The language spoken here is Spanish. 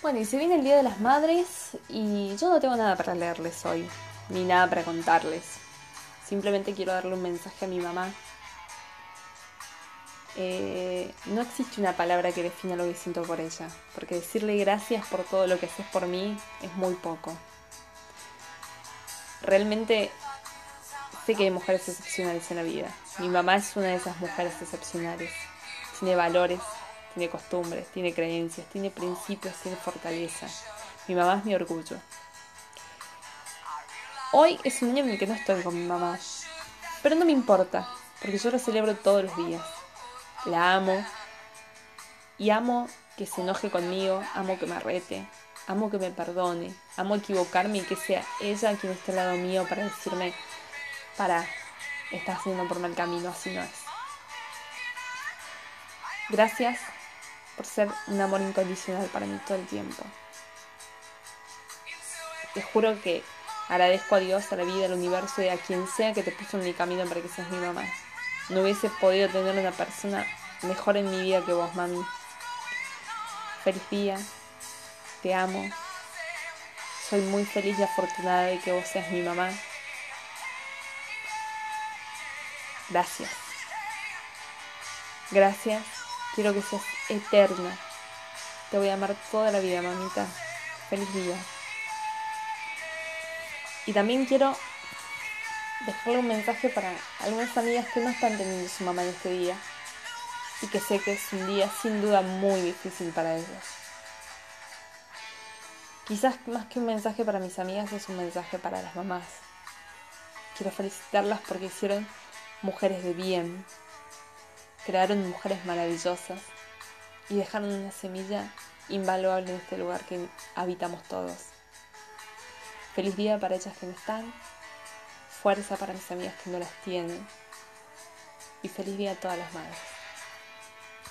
Bueno, y se viene el Día de las Madres y yo no tengo nada para leerles hoy, ni nada para contarles. Simplemente quiero darle un mensaje a mi mamá. Eh, no existe una palabra que defina lo que siento por ella, porque decirle gracias por todo lo que haces por mí es muy poco. Realmente sé que hay mujeres excepcionales en la vida. Mi mamá es una de esas mujeres excepcionales. Tiene valores, tiene costumbres, tiene creencias, tiene principios, tiene fortaleza. Mi mamá es mi orgullo. Hoy es un año en el que no estoy con mi mamá, pero no me importa, porque yo la celebro todos los días. La amo y amo que se enoje conmigo, amo que me rete, amo que me perdone, amo equivocarme y que sea ella quien esté al lado mío para decirme, para, estás haciendo por mal camino, así no es. Gracias por ser un amor incondicional para mí todo el tiempo. Te juro que agradezco a Dios, a la vida, al universo y a quien sea que te puso en mi camino para que seas mi mamá. No hubiese podido tener una persona mejor en mi vida que vos, mami. Feliz día, te amo. Soy muy feliz y afortunada de que vos seas mi mamá. Gracias. Gracias Quiero que seas eterna. Te voy a amar toda la vida, mamita. Feliz día. Y también quiero dejarle un mensaje para algunas amigas que no están teniendo su mamá en este día y que sé que es un día sin duda muy difícil para ellos. Quizás más que un mensaje para mis amigas es un mensaje para las mamás. Quiero felicitarlas porque hicieron mujeres de bien, crearon mujeres maravillosas y dejaron una semilla invaluable en este lugar que habitamos todos. Feliz día para ellas que no están, fuerza para mis amigas que no las tienen y feliz día a todas las madres.